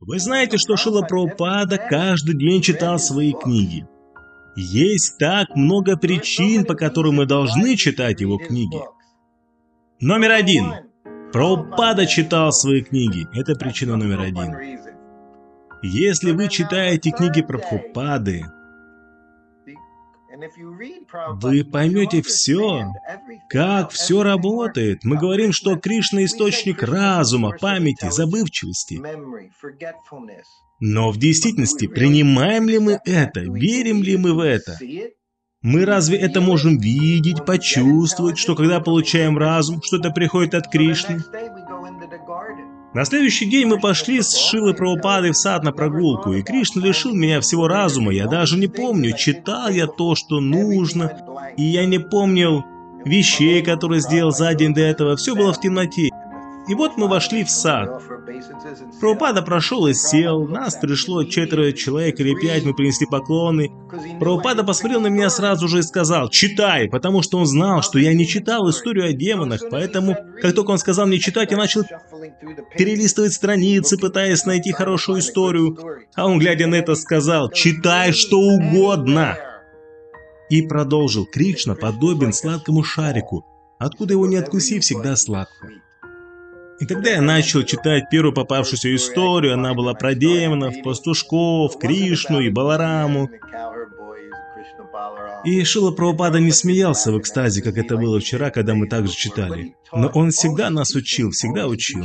Вы знаете, что Шила Прабхупада каждый день читал свои книги. Есть так много причин, по которым мы должны читать его книги. Номер один. Прабхупада читал свои книги. Это причина номер один. Если вы читаете книги Прабхупады, вы поймете все, как все работает. Мы говорим, что Кришна – источник разума, памяти, забывчивости. Но в действительности, принимаем ли мы это, верим ли мы в это? Мы разве это можем видеть, почувствовать, что когда получаем разум, что это приходит от Кришны? На следующий день мы пошли с Шилой Прабхупадой в сад на прогулку, и Кришна лишил меня всего разума. Я даже не помню, читал я то, что нужно, и я не помнил вещей, которые сделал за день до этого. Все было в темноте. И вот мы вошли в сад. Прабхупада прошел и сел, нас пришло четверо человек или пять, мы принесли поклоны. Прабхупада посмотрел на меня сразу же и сказал «Читай», потому что он знал, что я не читал историю о демонах, поэтому, как только он сказал мне читать, я начал перелистывать страницы, пытаясь найти хорошую историю. А он, глядя на это, сказал «Читай что угодно». И продолжил «Кришна подобен сладкому шарику, откуда его не откуси, всегда сладко». И когда я начал читать первую попавшуюся историю, она была про демонов, пастушков, Кришну и Балараму. И Шила Прабхупада не смеялся в экстазе, как это было вчера, когда мы также читали. Но он всегда нас учил, всегда учил.